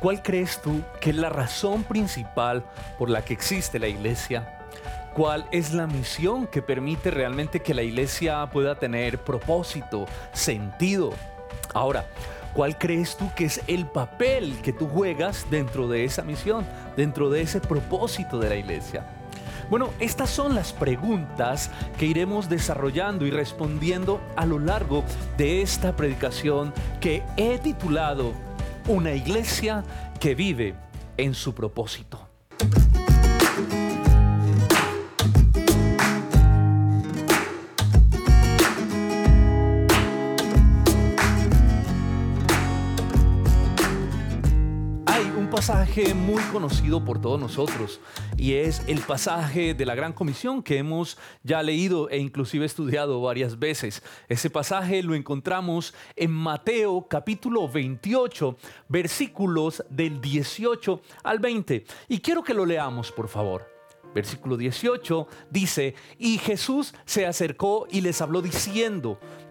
¿Cuál crees tú que es la razón principal por la que existe la iglesia? ¿Cuál es la misión que permite realmente que la iglesia pueda tener propósito, sentido? Ahora, ¿cuál crees tú que es el papel que tú juegas dentro de esa misión, dentro de ese propósito de la iglesia? Bueno, estas son las preguntas que iremos desarrollando y respondiendo a lo largo de esta predicación que he titulado una iglesia que vive en su propósito. Pasaje muy conocido por todos nosotros y es el pasaje de la Gran Comisión que hemos ya leído e inclusive estudiado varias veces. Ese pasaje lo encontramos en Mateo capítulo 28 versículos del 18 al 20 y quiero que lo leamos por favor. Versículo 18 dice, y Jesús se acercó y les habló diciendo,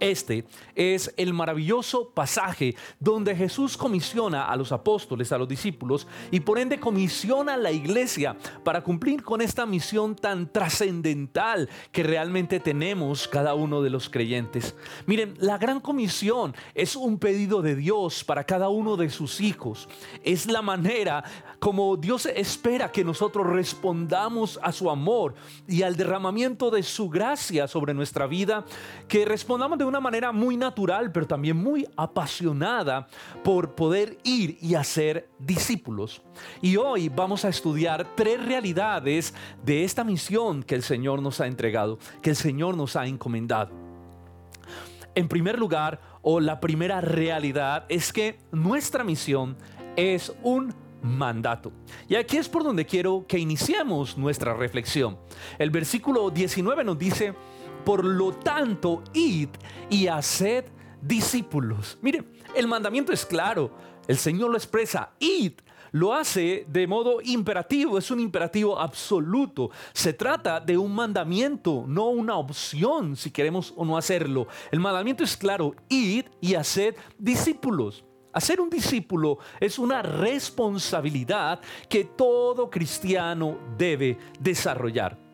Este es el maravilloso pasaje donde Jesús comisiona a los apóstoles, a los discípulos y por ende comisiona a la iglesia para cumplir con esta misión tan trascendental que realmente tenemos cada uno de los creyentes. Miren, la gran comisión es un pedido de Dios para cada uno de sus hijos. Es la manera como Dios espera que nosotros respondamos a su amor y al derramamiento de su gracia sobre nuestra vida, que respondamos de una manera muy natural, pero también muy apasionada por poder ir y hacer discípulos. Y hoy vamos a estudiar tres realidades de esta misión que el Señor nos ha entregado, que el Señor nos ha encomendado. En primer lugar, o la primera realidad es que nuestra misión es un mandato. Y aquí es por donde quiero que iniciemos nuestra reflexión. El versículo 19 nos dice, por lo tanto, id y haced discípulos. Mire, el mandamiento es claro. El Señor lo expresa, id. Lo hace de modo imperativo, es un imperativo absoluto. Se trata de un mandamiento, no una opción si queremos o no hacerlo. El mandamiento es claro, id y haced discípulos. Hacer un discípulo es una responsabilidad que todo cristiano debe desarrollar.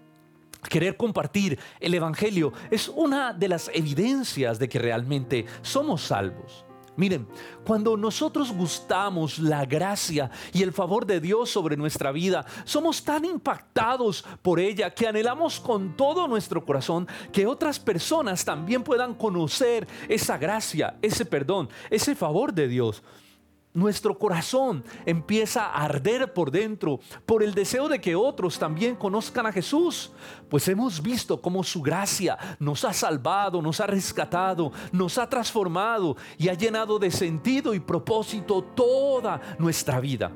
Querer compartir el Evangelio es una de las evidencias de que realmente somos salvos. Miren, cuando nosotros gustamos la gracia y el favor de Dios sobre nuestra vida, somos tan impactados por ella que anhelamos con todo nuestro corazón que otras personas también puedan conocer esa gracia, ese perdón, ese favor de Dios nuestro corazón empieza a arder por dentro por el deseo de que otros también conozcan a Jesús, pues hemos visto cómo su gracia nos ha salvado, nos ha rescatado, nos ha transformado y ha llenado de sentido y propósito toda nuestra vida.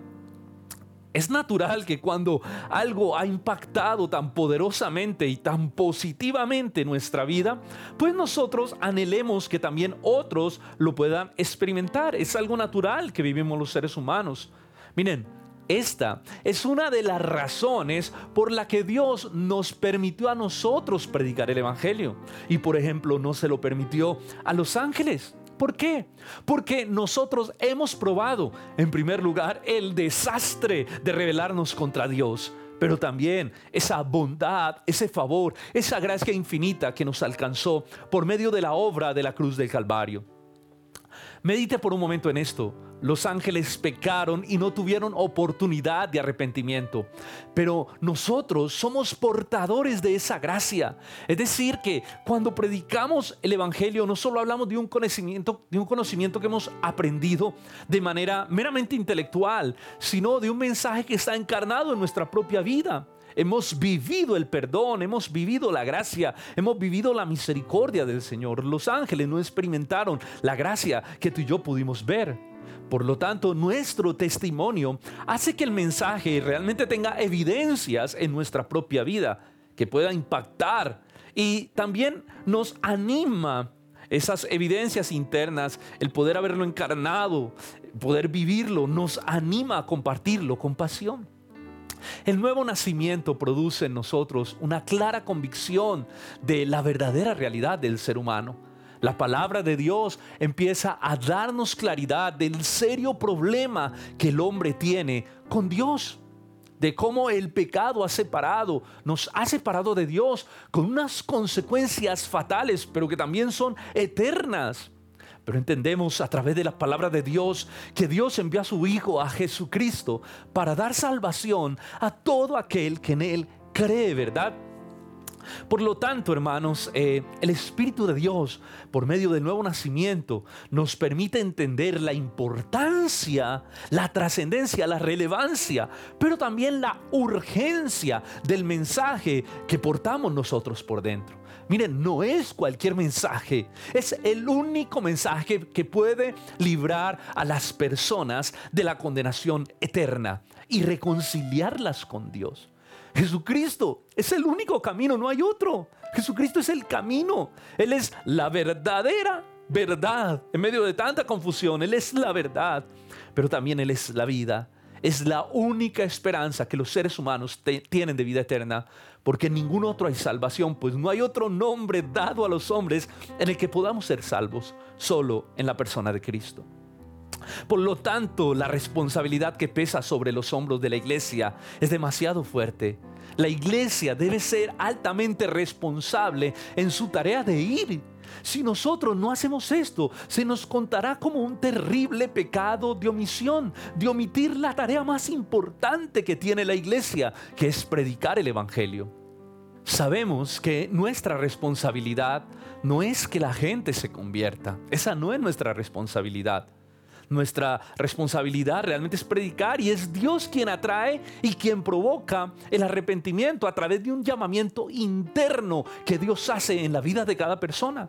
Es natural que cuando algo ha impactado tan poderosamente y tan positivamente nuestra vida, pues nosotros anhelemos que también otros lo puedan experimentar. Es algo natural que vivimos los seres humanos. Miren, esta es una de las razones por la que Dios nos permitió a nosotros predicar el Evangelio. Y por ejemplo, no se lo permitió a los ángeles. ¿Por qué? Porque nosotros hemos probado, en primer lugar, el desastre de rebelarnos contra Dios, pero también esa bondad, ese favor, esa gracia infinita que nos alcanzó por medio de la obra de la cruz del Calvario. Medite por un momento en esto. Los ángeles pecaron y no tuvieron oportunidad de arrepentimiento. Pero nosotros somos portadores de esa gracia. Es decir, que cuando predicamos el Evangelio no solo hablamos de un conocimiento, de un conocimiento que hemos aprendido de manera meramente intelectual, sino de un mensaje que está encarnado en nuestra propia vida. Hemos vivido el perdón, hemos vivido la gracia, hemos vivido la misericordia del Señor. Los ángeles no experimentaron la gracia que tú y yo pudimos ver. Por lo tanto, nuestro testimonio hace que el mensaje realmente tenga evidencias en nuestra propia vida que pueda impactar Y también nos anima esas evidencias internas, el poder haberlo encarnado, poder vivirlo, nos anima a compartirlo con pasión. El nuevo nacimiento produce en nosotros una clara convicción de la verdadera realidad del ser humano. La palabra de Dios empieza a darnos claridad del serio problema que el hombre tiene con Dios de cómo el pecado ha separado, nos ha separado de Dios con unas consecuencias fatales, pero que también son eternas. Pero entendemos a través de la palabra de Dios que Dios envió a su Hijo, a Jesucristo, para dar salvación a todo aquel que en Él cree, ¿verdad? Por lo tanto, hermanos, eh, el Espíritu de Dios, por medio del nuevo nacimiento, nos permite entender la importancia, la trascendencia, la relevancia, pero también la urgencia del mensaje que portamos nosotros por dentro. Miren, no es cualquier mensaje, es el único mensaje que puede librar a las personas de la condenación eterna y reconciliarlas con Dios. Jesucristo es el único camino, no hay otro. Jesucristo es el camino. Él es la verdadera verdad. En medio de tanta confusión, Él es la verdad, pero también Él es la vida. Es la única esperanza que los seres humanos tienen de vida eterna, porque en ningún otro hay salvación, pues no hay otro nombre dado a los hombres en el que podamos ser salvos, solo en la persona de Cristo. Por lo tanto, la responsabilidad que pesa sobre los hombros de la iglesia es demasiado fuerte. La iglesia debe ser altamente responsable en su tarea de ir. Si nosotros no hacemos esto, se nos contará como un terrible pecado de omisión, de omitir la tarea más importante que tiene la iglesia, que es predicar el Evangelio. Sabemos que nuestra responsabilidad no es que la gente se convierta, esa no es nuestra responsabilidad. Nuestra responsabilidad realmente es predicar y es Dios quien atrae y quien provoca el arrepentimiento a través de un llamamiento interno que Dios hace en la vida de cada persona.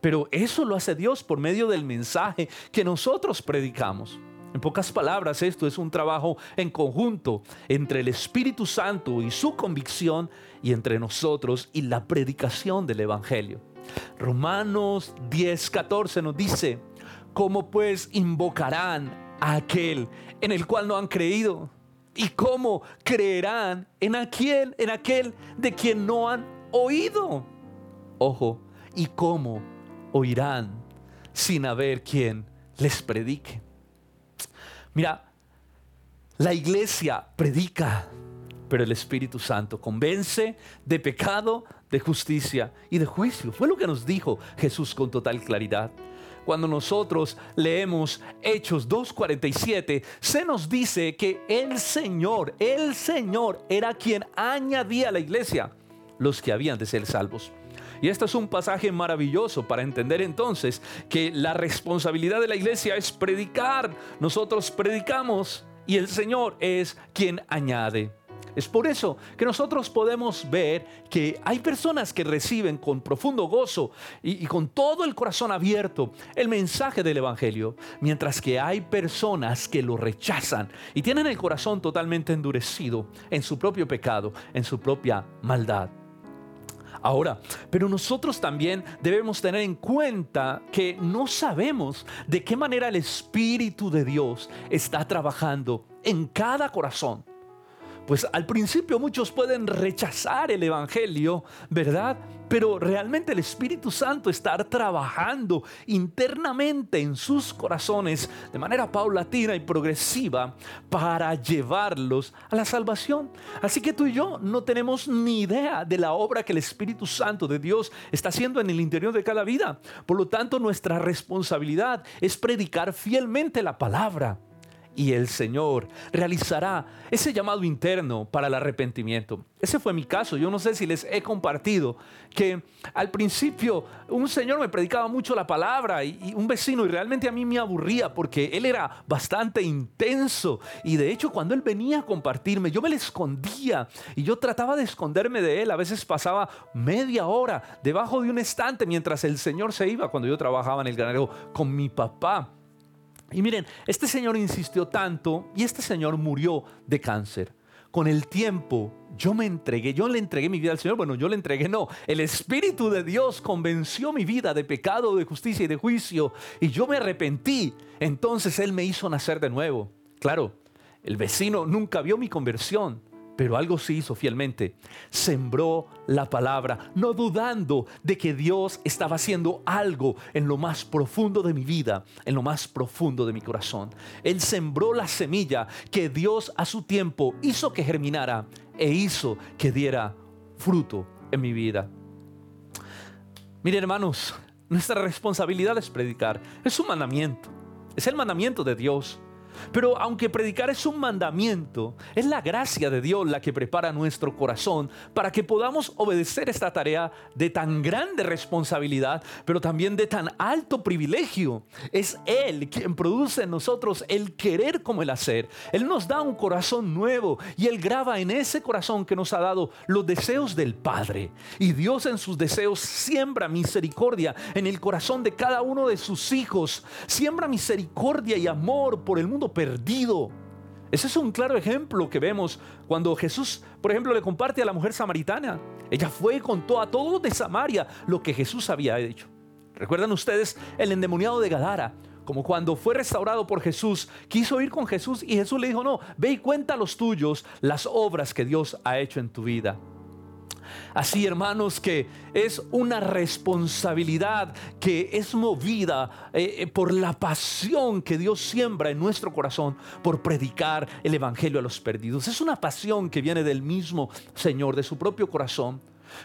Pero eso lo hace Dios por medio del mensaje que nosotros predicamos. En pocas palabras, esto es un trabajo en conjunto entre el Espíritu Santo y su convicción y entre nosotros y la predicación del Evangelio. Romanos 10:14 nos dice, ¿Cómo pues invocarán a aquel en el cual no han creído? ¿Y cómo creerán en aquel, en aquel de quien no han oído? Ojo, ¿y cómo oirán sin haber quien les predique? Mira, la iglesia predica, pero el Espíritu Santo convence de pecado, de justicia y de juicio. Fue lo que nos dijo Jesús con total claridad. Cuando nosotros leemos Hechos 2.47, se nos dice que el Señor, el Señor era quien añadía a la iglesia los que habían de ser salvos. Y este es un pasaje maravilloso para entender entonces que la responsabilidad de la iglesia es predicar. Nosotros predicamos y el Señor es quien añade. Es por eso que nosotros podemos ver que hay personas que reciben con profundo gozo y, con todo el corazón abierto el mensaje del Evangelio, mientras que hay personas que lo rechazan y tienen el corazón totalmente endurecido en su propio pecado, en su propia maldad. Ahora, pero nosotros también debemos tener en cuenta que no sabemos de qué manera el Espíritu de Dios está trabajando en cada corazón pues al principio muchos pueden rechazar el Evangelio, ¿verdad? Pero realmente el Espíritu Santo está trabajando internamente en sus corazones de manera paulatina y progresiva para llevarlos a la salvación. Así que tú y yo no tenemos ni idea de la obra que el Espíritu Santo de Dios está haciendo en el interior de cada vida. Por lo tanto, nuestra responsabilidad es predicar fielmente la palabra y el Señor realizará ese llamado interno para el arrepentimiento. Ese fue mi caso. Yo no sé si les he compartido que al principio un señor me predicaba mucho la palabra y, un vecino y realmente a mí me aburría porque él era bastante intenso y de hecho cuando él venía a compartirme yo me le escondía y yo trataba de esconderme de él. A veces pasaba media hora debajo de un estante mientras el señor se iba cuando yo trabajaba en el granero con mi papá. Y miren, este señor insistió tanto y este señor murió de cáncer. con el tiempo yo me entregué, yo le entregué mi vida al Señor. Bueno, yo le entregué, no. El Espíritu de Dios convenció mi vida de pecado, de justicia y de juicio. Y yo me arrepentí. Entonces Él me hizo nacer de nuevo. Claro, el vecino nunca vio mi conversión pero algo sí hizo fielmente. Sembró la palabra, no dudando de que Dios estaba haciendo algo en lo más profundo de mi vida, en lo más profundo de mi corazón. Él sembró la semilla que Dios a su tiempo hizo que germinara e hizo que diera fruto en mi vida. Miren hermanos, nuestra responsabilidad es predicar. Es un mandamiento. Es el mandamiento de Dios. Pero aunque predicar es un mandamiento, es la gracia de Dios la que prepara nuestro corazón para que podamos obedecer esta tarea de tan grande responsabilidad, pero también de tan alto privilegio. Es Él quien produce en nosotros el querer como el hacer. Él nos da un corazón nuevo y Él graba en ese corazón que nos ha dado los deseos del Padre. Y Dios en sus deseos siembra misericordia en el corazón de cada uno de sus hijos. Siembra misericordia y amor por el mundo perdido. Ese es un claro ejemplo que vemos cuando Jesús, por ejemplo, le comparte a la mujer samaritana. Ella fue y contó a todos de Samaria lo que Jesús había hecho. ¿Recuerdan ustedes el endemoniado de Gadara? Como cuando fue restaurado por Jesús, quiso ir con Jesús y Jesús le dijo, no, ve y cuenta a los tuyos las obras que Dios ha hecho en tu vida. Así, hermanos, que es una responsabilidad que es movida eh, eh, por la pasión que Dios siembra en nuestro corazón por predicar el Evangelio a los perdidos. Es una pasión que viene del mismo Señor, de su propio corazón.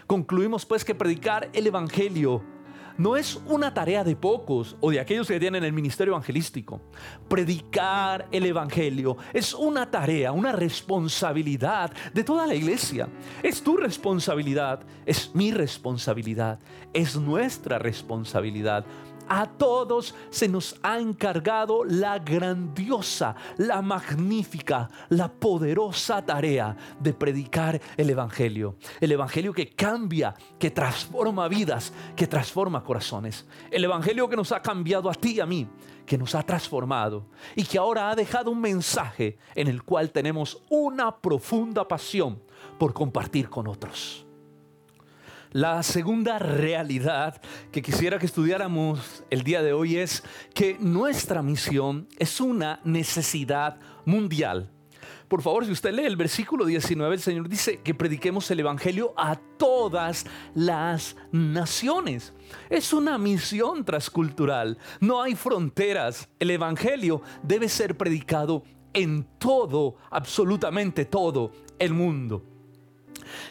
Concluimos pues que predicar el Evangelio no es una tarea de pocos o de aquellos que tienen el ministerio evangelístico. Predicar el Evangelio es una tarea, una responsabilidad de toda la iglesia. Es tu responsabilidad, es mi responsabilidad, es nuestra responsabilidad a todos se nos ha encargado la grandiosa, la magnífica, la poderosa tarea de predicar el Evangelio. El Evangelio que cambia, que transforma vidas, que transforma corazones. El Evangelio que nos ha cambiado a ti y a mí, que nos ha transformado y que ahora ha dejado un mensaje en el cual tenemos una profunda pasión por compartir con otros. La segunda realidad que quisiera que estudiáramos el día de hoy es que nuestra misión es una necesidad mundial. Por favor, si usted lee el versículo 19, el Señor dice que prediquemos el Evangelio a todas las naciones. Es una misión transcultural. No hay fronteras. El Evangelio debe ser predicado en todo, absolutamente todo el mundo.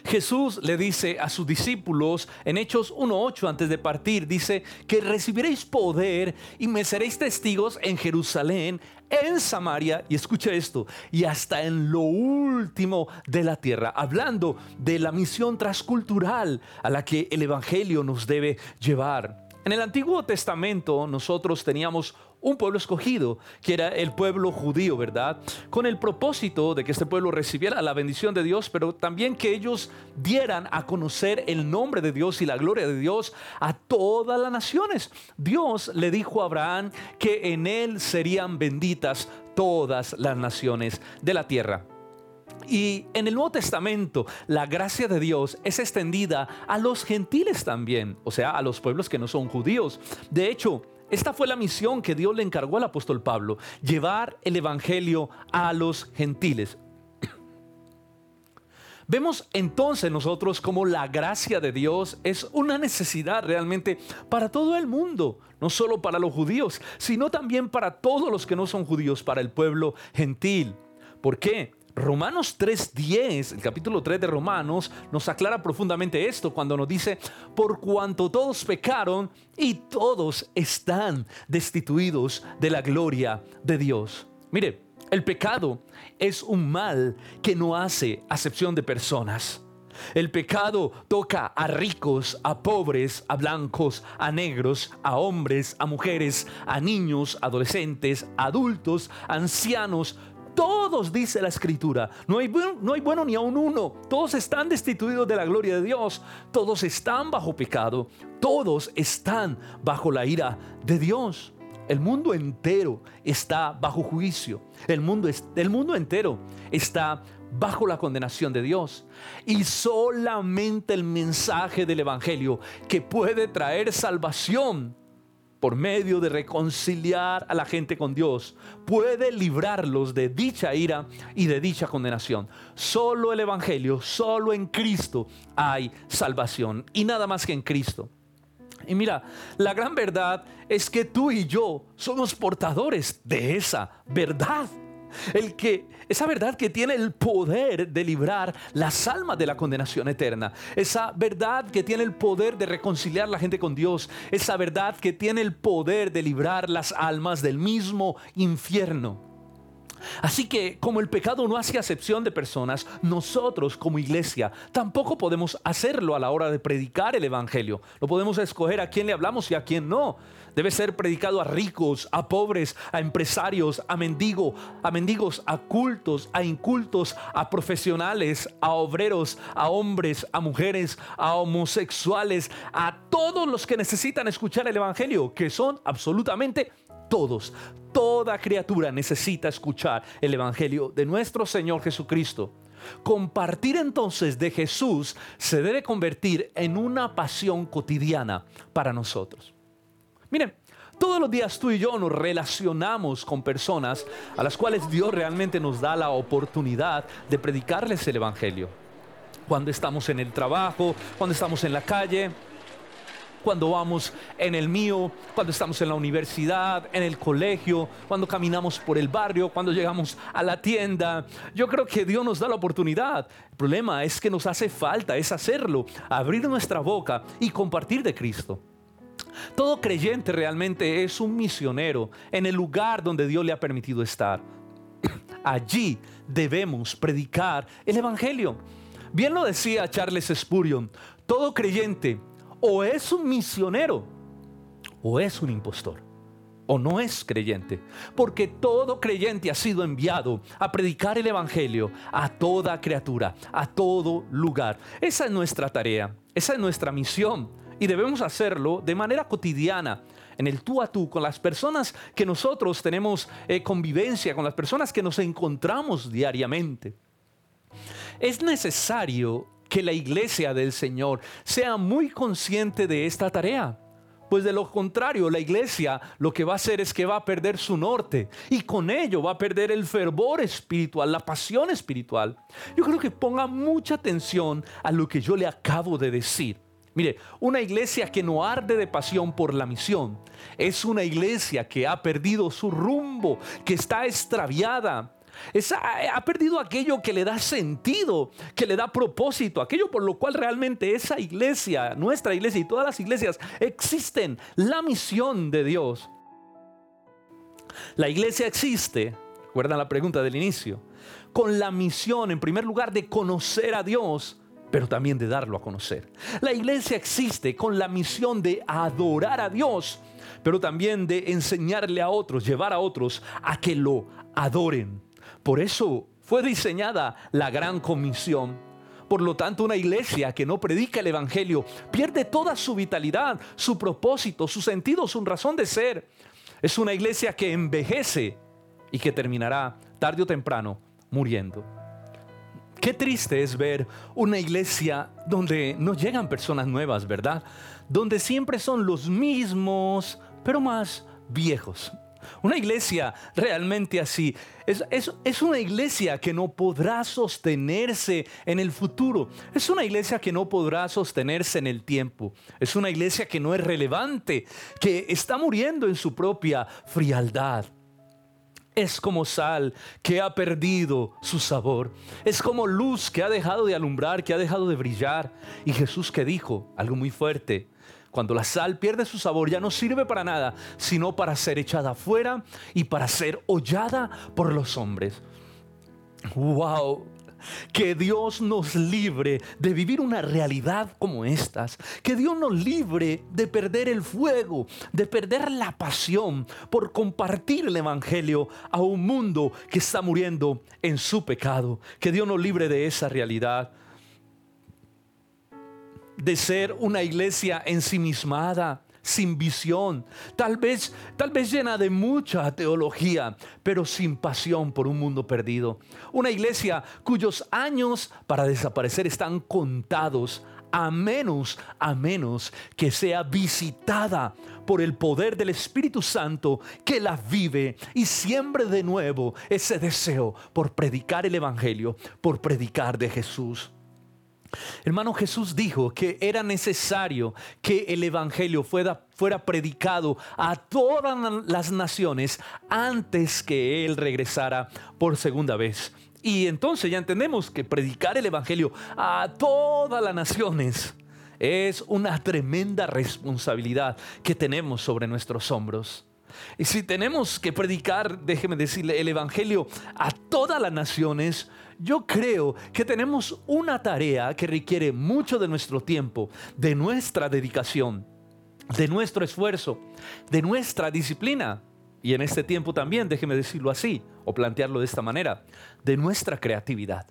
Jesús le dice a sus discípulos en Hechos 1.8 antes de partir, dice que recibiréis poder y me seréis testigos en Jerusalén, en Samaria, y escucha esto, y hasta en lo último de la tierra, hablando de la misión transcultural a la que el Evangelio nos debe llevar. En el Antiguo Testamento nosotros teníamos un pueblo escogido, que era el pueblo judío, ¿verdad? Con el propósito de que este pueblo recibiera la bendición de Dios, pero también que ellos dieran a conocer el nombre de Dios y la gloria de Dios a todas las naciones. Dios le dijo a Abraham que en él serían benditas todas las naciones de la tierra. Y en el Nuevo Testamento la gracia de Dios es extendida a los gentiles también, o sea, a los pueblos que no son judíos. De hecho, esta fue la misión que Dios le encargó al apóstol Pablo, llevar el Evangelio a los gentiles. Vemos entonces nosotros como la gracia de Dios es una necesidad realmente para todo el mundo, no solo para los judíos, sino también para todos los que no son judíos, para el pueblo gentil. ¿Por qué? Romanos 3.10, el capítulo 3 de Romanos, nos aclara profundamente esto cuando nos dice, por cuanto todos pecaron y todos están destituidos de la gloria de Dios. Mire, el pecado es un mal que no hace acepción de personas. El pecado toca a ricos, a pobres, a blancos, a negros, a hombres, a mujeres, a niños, adolescentes, adultos, ancianos, todos, dice la escritura. No hay, no hay bueno ni a un uno. Todos están destituidos de la gloria de Dios. Todos están bajo pecado. Todos están bajo la ira de Dios. El mundo entero está bajo juicio. El mundo, el mundo entero está bajo la condenación de Dios. Y solamente el mensaje del Evangelio que puede traer salvación por medio de reconciliar a la gente con Dios, puede librarlos de dicha ira y de dicha condenación. Solo el Evangelio, solo en Cristo hay salvación y nada más que en Cristo. Y mira, la gran verdad es que tú y yo somos portadores de esa verdad. El que, esa verdad que tiene el poder de librar las almas de la condenación eterna. Esa verdad que tiene el poder de reconciliar la gente con Dios. Esa verdad que tiene el poder de librar las almas del mismo infierno. Así que como el pecado no hace acepción de personas, nosotros como iglesia tampoco podemos hacerlo a la hora de predicar el Evangelio. No podemos escoger a quién le hablamos y a quién no. Debe ser predicado a ricos, a pobres, a empresarios, a mendigos, a mendigos, a cultos, a incultos, a profesionales, a obreros, a hombres, a mujeres, a homosexuales, a todos los que necesitan escuchar el Evangelio, que son absolutamente todos, toda criatura necesita escuchar el Evangelio de nuestro Señor Jesucristo. Compartir entonces de Jesús se debe convertir en una pasión cotidiana para nosotros. Miren, todos los días tú y yo nos relacionamos con personas a las cuales Dios realmente nos da la oportunidad de predicarles el Evangelio. Cuando estamos en el trabajo, cuando estamos en la calle, cuando vamos en el mío, cuando estamos en la universidad, en el colegio, cuando caminamos por el barrio, cuando llegamos a la tienda. Yo creo que Dios nos da la oportunidad. El problema es que nos hace falta, es hacerlo, abrir nuestra boca y compartir de Cristo. Todo creyente realmente es un misionero en el lugar donde Dios le ha permitido estar. Allí debemos predicar el Evangelio. Bien lo decía Charles Spurgeon, todo creyente o es un misionero o es un impostor o no es creyente, porque todo creyente ha sido enviado a predicar el Evangelio a toda criatura, a todo lugar. Esa es nuestra tarea, esa es nuestra misión y debemos hacerlo de manera cotidiana, en el tú a tú, con las personas que nosotros tenemos eh, convivencia, con las personas que nos encontramos diariamente. Es necesario que la iglesia del Señor sea muy consciente de esta tarea. Pues de lo contrario, la iglesia lo que va a hacer es que va a perder su norte y con ello va a perder el fervor espiritual, la pasión espiritual. Yo creo que ponga mucha atención a lo que yo le acabo de decir. Mire, una iglesia que no arde de pasión por la misión es una iglesia que ha perdido su rumbo, que está extraviada, ha perdido aquello que le da sentido, que le da propósito, aquello por lo cual realmente esa iglesia, nuestra iglesia y todas las iglesias existen, la misión de Dios. La iglesia existe, recuerdan la pregunta del inicio, con la misión en primer lugar de conocer a Dios, pero también de darlo a conocer. La iglesia existe con la misión de adorar a Dios, pero también de enseñarle a otros, llevar a otros a que lo adoren. Por eso fue diseñada la gran comisión. Por lo tanto, una iglesia que no predica el Evangelio pierde toda su vitalidad, su propósito, su sentido, su razón de ser. Es una iglesia que envejece y que terminará tarde o temprano muriendo. Qué triste es ver una iglesia donde no llegan personas nuevas, ¿verdad? Donde siempre son los mismos, pero más viejos. Una iglesia realmente así es, es, una iglesia que no podrá sostenerse en el futuro. Es una iglesia que no podrá sostenerse en el tiempo. Es una iglesia que no es relevante, que está muriendo en su propia frialdad. Es como sal que ha perdido su sabor. Es como luz que ha dejado de alumbrar, que ha dejado de brillar. Y Jesús que dijo algo muy fuerte. Cuando la sal pierde su sabor ya no sirve para nada, sino para ser echada afuera y para ser hollada por los hombres. ¡Wow! Que Dios nos libre de vivir una realidad como estas. Que Dios nos libre de perder el fuego, de perder la pasión por compartir el Evangelio a un mundo que está muriendo en su pecado. Que Dios nos libre de esa realidad de ser una iglesia ensimismada, sin visión, tal vez, tal vez llena de mucha teología, pero sin pasión por un mundo perdido. Una iglesia cuyos años para desaparecer están contados, a menos, a menos que sea visitada por el poder del Espíritu Santo que la vive y siembre de nuevo ese deseo por predicar el Evangelio, por predicar de Jesús. Hermano Jesús dijo que era necesario que el Evangelio fuera, predicado a todas las naciones antes que Él regresara por segunda vez. Y entonces ya entendemos que predicar el Evangelio a todas las naciones es una tremenda responsabilidad que tenemos sobre nuestros hombros. Y si tenemos que predicar, déjeme decirle, el Evangelio a todas las naciones, yo creo que tenemos una tarea que requiere mucho de nuestro tiempo, de nuestra dedicación, de nuestro esfuerzo, de nuestra disciplina. Y en este tiempo también, déjeme decirlo así, o plantearlo de esta manera, de nuestra creatividad.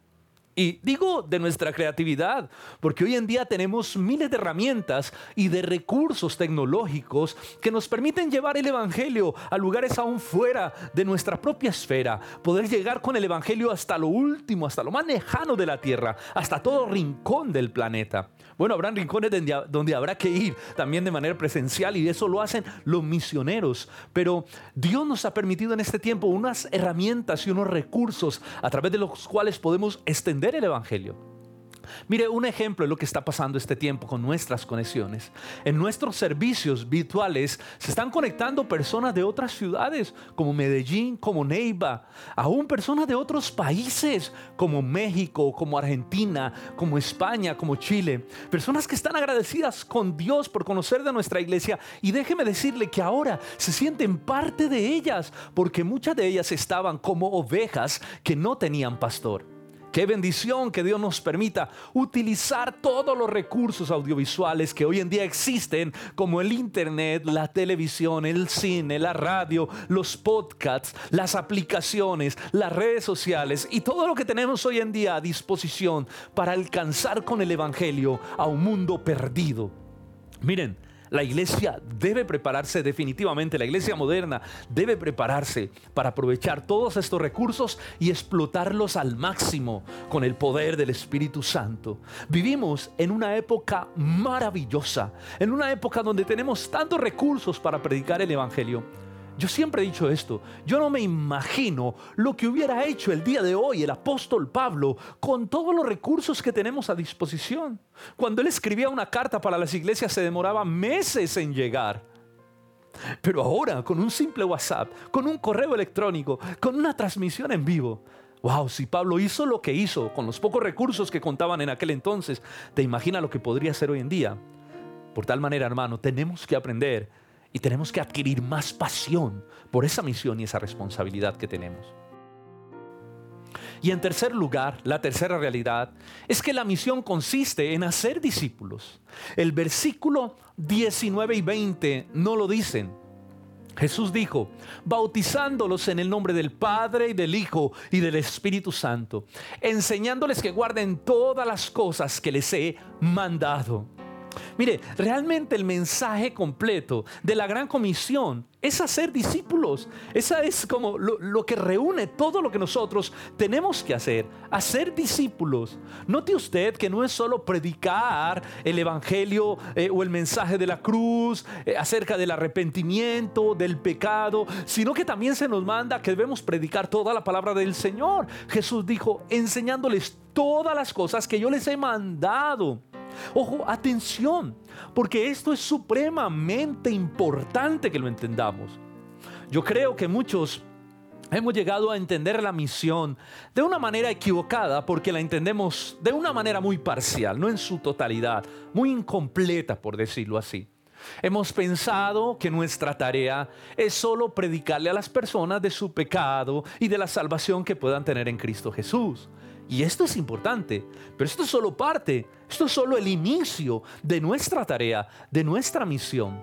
Y digo de nuestra creatividad, porque hoy en día tenemos miles de herramientas y de recursos tecnológicos que nos permiten llevar el Evangelio a lugares aún fuera de nuestra propia esfera, poder llegar con el Evangelio hasta lo último, hasta lo más lejano de la tierra, hasta todo rincón del planeta. Bueno, habrán rincones donde habrá que ir también de manera presencial y eso lo hacen los misioneros. Pero Dios nos ha permitido en este tiempo unas herramientas y unos recursos a través de los cuales podemos extender el Evangelio. Mire, un ejemplo de lo que está pasando este tiempo con nuestras conexiones. En nuestros servicios virtuales se están conectando personas de otras ciudades, como Medellín, como Neiva, aún personas de otros países, como México, como Argentina, como España, como Chile. Personas que están agradecidas con Dios por conocer de nuestra iglesia y déjeme decirle que ahora se sienten parte de ellas, porque muchas de ellas estaban como ovejas que no tenían pastor. Qué bendición que Dios nos permita utilizar todos los recursos audiovisuales que hoy en día existen, como el Internet, la televisión, el cine, la radio, los podcasts, las aplicaciones, las redes sociales y todo lo que tenemos hoy en día a disposición para alcanzar con el Evangelio a un mundo perdido. Miren, la iglesia debe prepararse definitivamente, la iglesia moderna debe prepararse para aprovechar todos estos recursos y explotarlos al máximo con el poder del Espíritu Santo. Vivimos en una época maravillosa, en una época donde tenemos tantos recursos para predicar el Evangelio yo siempre he dicho esto, yo no me imagino lo que hubiera hecho el día de hoy el apóstol Pablo con todos los recursos que tenemos a disposición. Cuando él escribía una carta para las iglesias se demoraba meses en llegar. Pero ahora, con un simple WhatsApp, con un correo electrónico, con una transmisión en vivo, Wow, si Pablo hizo lo que hizo con los pocos recursos que contaban en aquel entonces, ¿te imaginas lo que podría ser hoy en día? Por tal manera, hermano, tenemos que aprender y tenemos que adquirir más pasión por esa misión y esa responsabilidad que tenemos. Y en tercer lugar, la tercera realidad es que la misión consiste en hacer discípulos. El versículo 19 y 20 no lo dicen. Jesús dijo, bautizándolos en el nombre del Padre y del Hijo y del Espíritu Santo, enseñándoles que guarden todas las cosas que les he mandado. Mire, realmente el mensaje completo de la gran comisión es hacer discípulos. Esa es como lo, que reúne todo lo que nosotros tenemos que hacer, hacer discípulos. Note usted que no es solo predicar el Evangelio eh, o el mensaje de la cruz eh, acerca del arrepentimiento, del pecado, sino que también se nos manda que debemos predicar toda la palabra del Señor. Jesús dijo, enseñándoles todas las cosas que yo les he mandado. Ojo, atención, porque esto es supremamente importante que lo entendamos. Yo creo que muchos hemos llegado a entender la misión de una manera equivocada porque la entendemos de una manera muy parcial, no en su totalidad, muy incompleta por decirlo así. Hemos pensado que nuestra tarea es solo predicarle a las personas de su pecado y de la salvación que puedan tener en Cristo Jesús. Y esto es importante, pero esto es solo parte, esto es solo el inicio de nuestra tarea, de nuestra misión.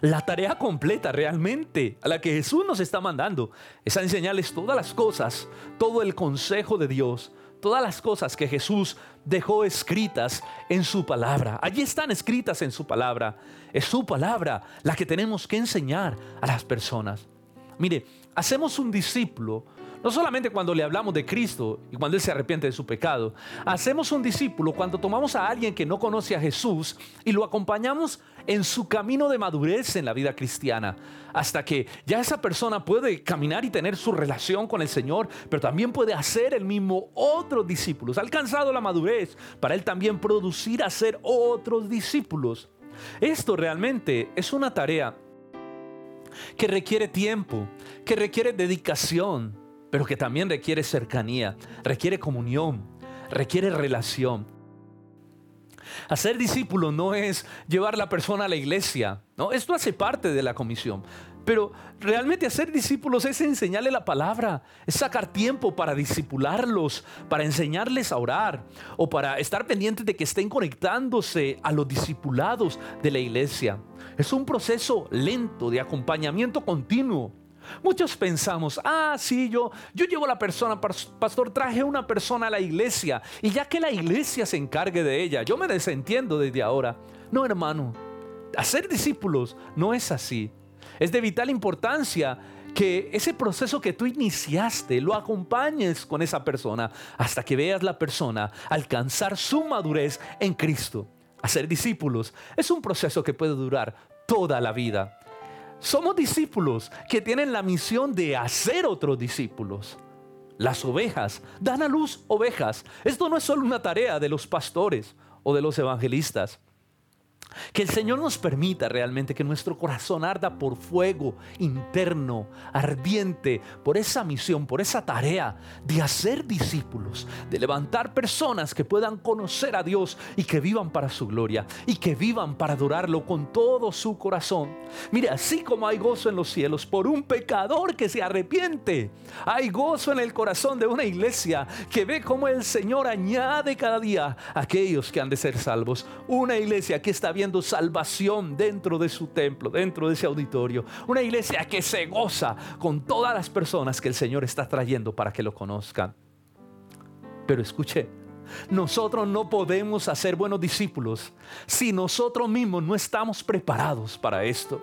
La tarea completa realmente a la que Jesús nos está mandando es a enseñarles todas las cosas, todo el consejo de Dios, todas las cosas que Jesús dejó escritas en su palabra. Allí están escritas en su palabra. Es su palabra la que tenemos que enseñar a las personas. Mire, hacemos un discípulo no solamente cuando le hablamos de Cristo y cuando Él se arrepiente de su pecado. Hacemos un discípulo cuando tomamos a alguien que no conoce a Jesús y lo acompañamos en su camino de madurez en la vida cristiana. Hasta que ya esa persona puede caminar y tener su relación con el Señor, pero también puede hacer el mismo otros discípulos. Alcanzado la madurez para Él también producir, hacer otros discípulos. Esto realmente es una tarea que requiere tiempo, que requiere dedicación, pero que también requiere cercanía, requiere comunión, requiere relación. Hacer discípulo no es llevar la persona a la iglesia, ¿no? Esto hace parte de la comisión. Pero realmente hacer discípulos es enseñarle la palabra, es sacar tiempo para discipularlos, para enseñarles a orar o para estar pendientes de que estén conectándose a los discipulados de la iglesia. Es un proceso lento de acompañamiento continuo Muchos pensamos, ah, sí, yo, yo llevo a la persona, pastor, traje una persona a la iglesia y ya que la iglesia se encargue de ella, yo me desentiendo desde ahora. No, hermano, hacer discípulos no es así. Es de vital importancia que ese proceso que tú iniciaste lo acompañes con esa persona hasta que veas la persona alcanzar su madurez en Cristo. Hacer discípulos es un proceso que puede durar toda la vida. Somos discípulos que tienen la misión de hacer otros discípulos. Las ovejas dan a luz ovejas. Esto no es solo una tarea de los pastores o de los evangelistas. Que el Señor nos permita realmente que nuestro corazón arda por fuego interno, ardiente, por esa misión, por esa tarea de hacer discípulos, de levantar personas que puedan conocer a Dios y que vivan para su gloria y que vivan para adorarlo con todo su corazón. Mire, así como hay gozo en los cielos por un pecador que se arrepiente, hay gozo en el corazón de una iglesia que ve cómo el Señor añade cada día a aquellos que han de ser salvos. Una iglesia que está viendo salvación dentro de su templo, dentro de ese auditorio. Una iglesia que se goza con todas las personas que el Señor está trayendo para que lo conozcan. Pero escuche, nosotros no podemos hacer buenos discípulos si nosotros mismos no estamos preparados para esto.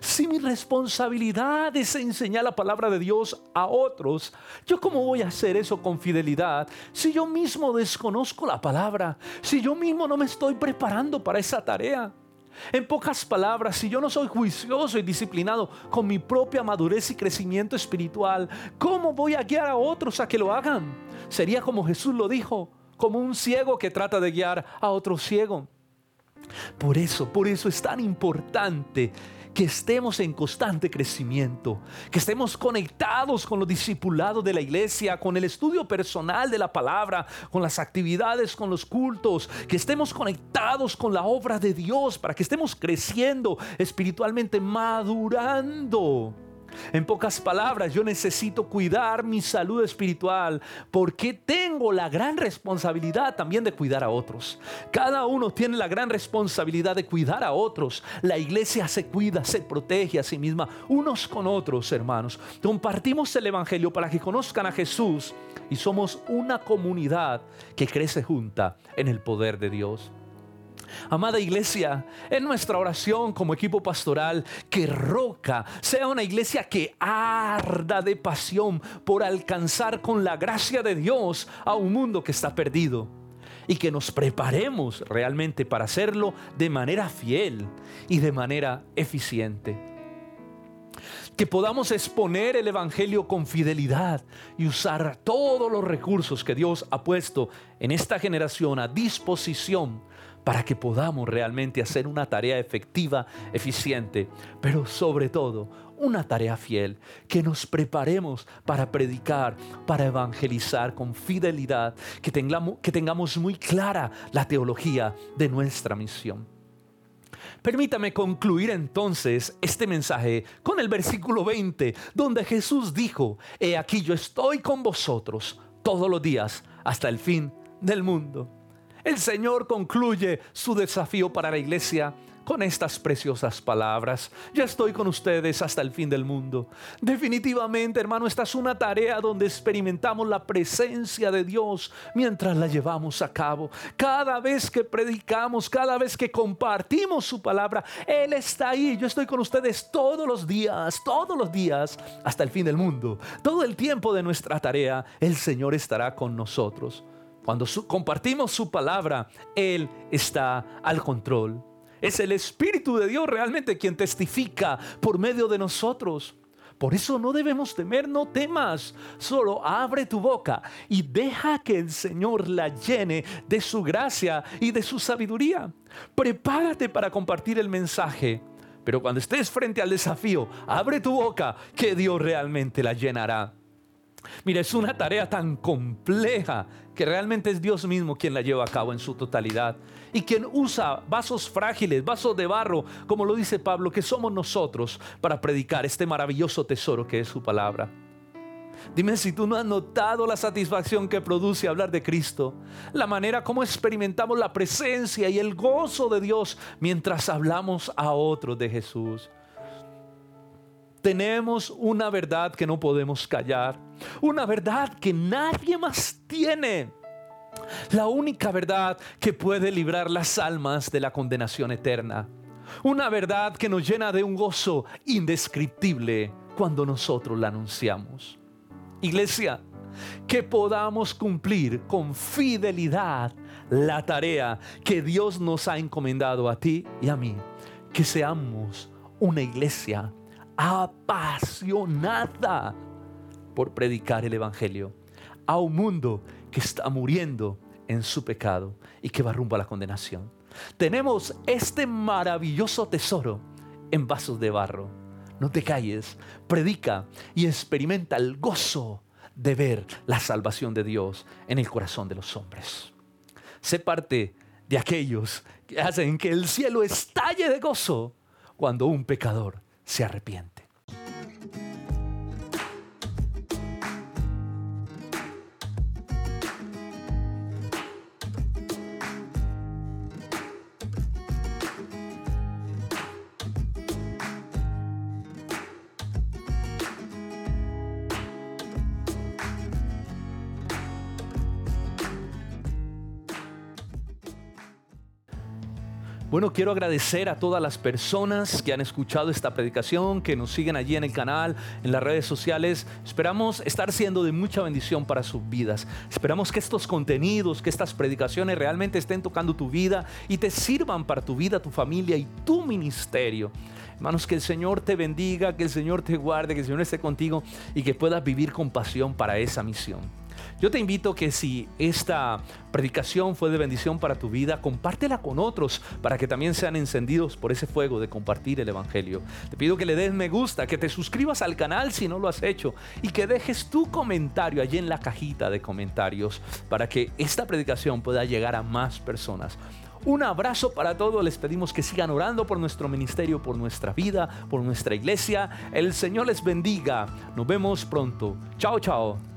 Si mi responsabilidad es enseñar la palabra de Dios a otros, ¿yo cómo voy a hacer eso con fidelidad si yo mismo desconozco la palabra? Si yo mismo no me estoy preparando para esa tarea. En pocas palabras, si yo no soy juicioso y disciplinado con mi propia madurez y crecimiento espiritual, ¿cómo voy a guiar a otros a que lo hagan? Sería como Jesús lo dijo, como un ciego que trata de guiar a otro ciego. Por eso, por eso es tan importante que estemos en constante crecimiento, que estemos conectados con los discipulados de la iglesia, con el estudio personal de la palabra, con las actividades, con los cultos, que estemos conectados con la obra de Dios para que estemos creciendo espiritualmente, madurando. En pocas palabras, yo necesito cuidar mi salud espiritual porque tengo la gran responsabilidad también de cuidar a otros. Cada uno tiene la gran responsabilidad de cuidar a otros. La iglesia se cuida, se protege a sí misma unos con otros, hermanos. Compartimos el Evangelio para que conozcan a Jesús y somos una comunidad que crece junta en el poder de Dios. Amada iglesia, en nuestra oración como equipo pastoral, que Roca sea una iglesia que arda de pasión por alcanzar con la gracia de Dios a un mundo que está perdido. Y que nos preparemos realmente para hacerlo de manera fiel y de manera eficiente que podamos exponer el Evangelio con fidelidad y usar todos los recursos que Dios ha puesto en esta generación a disposición para que podamos realmente hacer una tarea efectiva, eficiente, pero sobre todo una tarea fiel, que nos preparemos para predicar, para evangelizar con fidelidad, que tengamos, que tengamos muy clara la teología de nuestra misión. Permítame concluir entonces este mensaje con el versículo 20, donde Jesús dijo, He aquí yo estoy con vosotros todos los días hasta el fin del mundo. El Señor concluye su desafío para la iglesia con estas preciosas palabras. Ya estoy con ustedes hasta el fin del mundo. Definitivamente, hermano, esta es una tarea donde experimentamos la presencia de Dios mientras la llevamos a cabo. Cada vez que predicamos, cada vez que compartimos su palabra, Él está ahí. Yo estoy con ustedes todos los días, todos los días, hasta el fin del mundo. Todo el tiempo de nuestra tarea, el Señor estará con nosotros. Cuando compartimos su palabra, Él está al control. Es el Espíritu de Dios realmente quien testifica por medio de nosotros. Por eso no debemos temer, no temas, solo abre tu boca y deja que el Señor la llene de su gracia y de su sabiduría. Prepárate para compartir el mensaje, pero cuando estés frente al desafío, abre tu boca que Dios realmente la llenará. Mira, es una tarea tan compleja que realmente es Dios mismo quien la lleva a cabo en su totalidad y quien usa vasos frágiles, vasos de barro, como lo dice Pablo, que somos nosotros para predicar este maravilloso tesoro que es su palabra. Dime si tú no has notado la satisfacción que produce hablar de Cristo, la manera como experimentamos la presencia y el gozo de Dios mientras hablamos a otros de Jesús. Tenemos una verdad que no podemos callar, una verdad que nadie más tiene. La única verdad que puede librar las almas de la condenación eterna. Una verdad que nos llena de un gozo indescriptible cuando nosotros la anunciamos. Iglesia, que podamos cumplir con fidelidad la tarea que Dios nos ha encomendado a ti y a mí. Que seamos una iglesia apasionada por predicar el Evangelio a un mundo que está muriendo en su pecado y que va rumbo a la condenación. Tenemos este maravilloso tesoro en vasos de barro. No te calles, predica y experimenta el gozo de ver la salvación de Dios en el corazón de los hombres. Sé parte de aquellos que hacen que el cielo estalle de gozo cuando un pecador se arrepiente. Bueno, quiero agradecer a todas las personas que han escuchado esta predicación, que nos siguen allí en el canal, en las redes sociales. Esperamos estar siendo de mucha bendición para sus vidas. Esperamos que estos contenidos, que estas predicaciones realmente estén tocando tu vida y te sirvan para tu vida, tu familia y tu ministerio. Hermanos, que el Señor te bendiga, que el Señor te guarde, que el Señor esté contigo y que puedas vivir con pasión para esa misión. Yo te invito que si esta predicación fue de bendición para tu vida, compártela con otros para que también sean encendidos por ese fuego de compartir el Evangelio. Te pido que le des me gusta, que te suscribas al canal si no lo has hecho y que dejes tu comentario allí en la cajita de comentarios para que esta predicación pueda llegar a más personas. Un abrazo para todos. Les pedimos que sigan orando por nuestro ministerio, por nuestra vida, por nuestra iglesia. El Señor les bendiga. Nos vemos pronto. Chao, chao.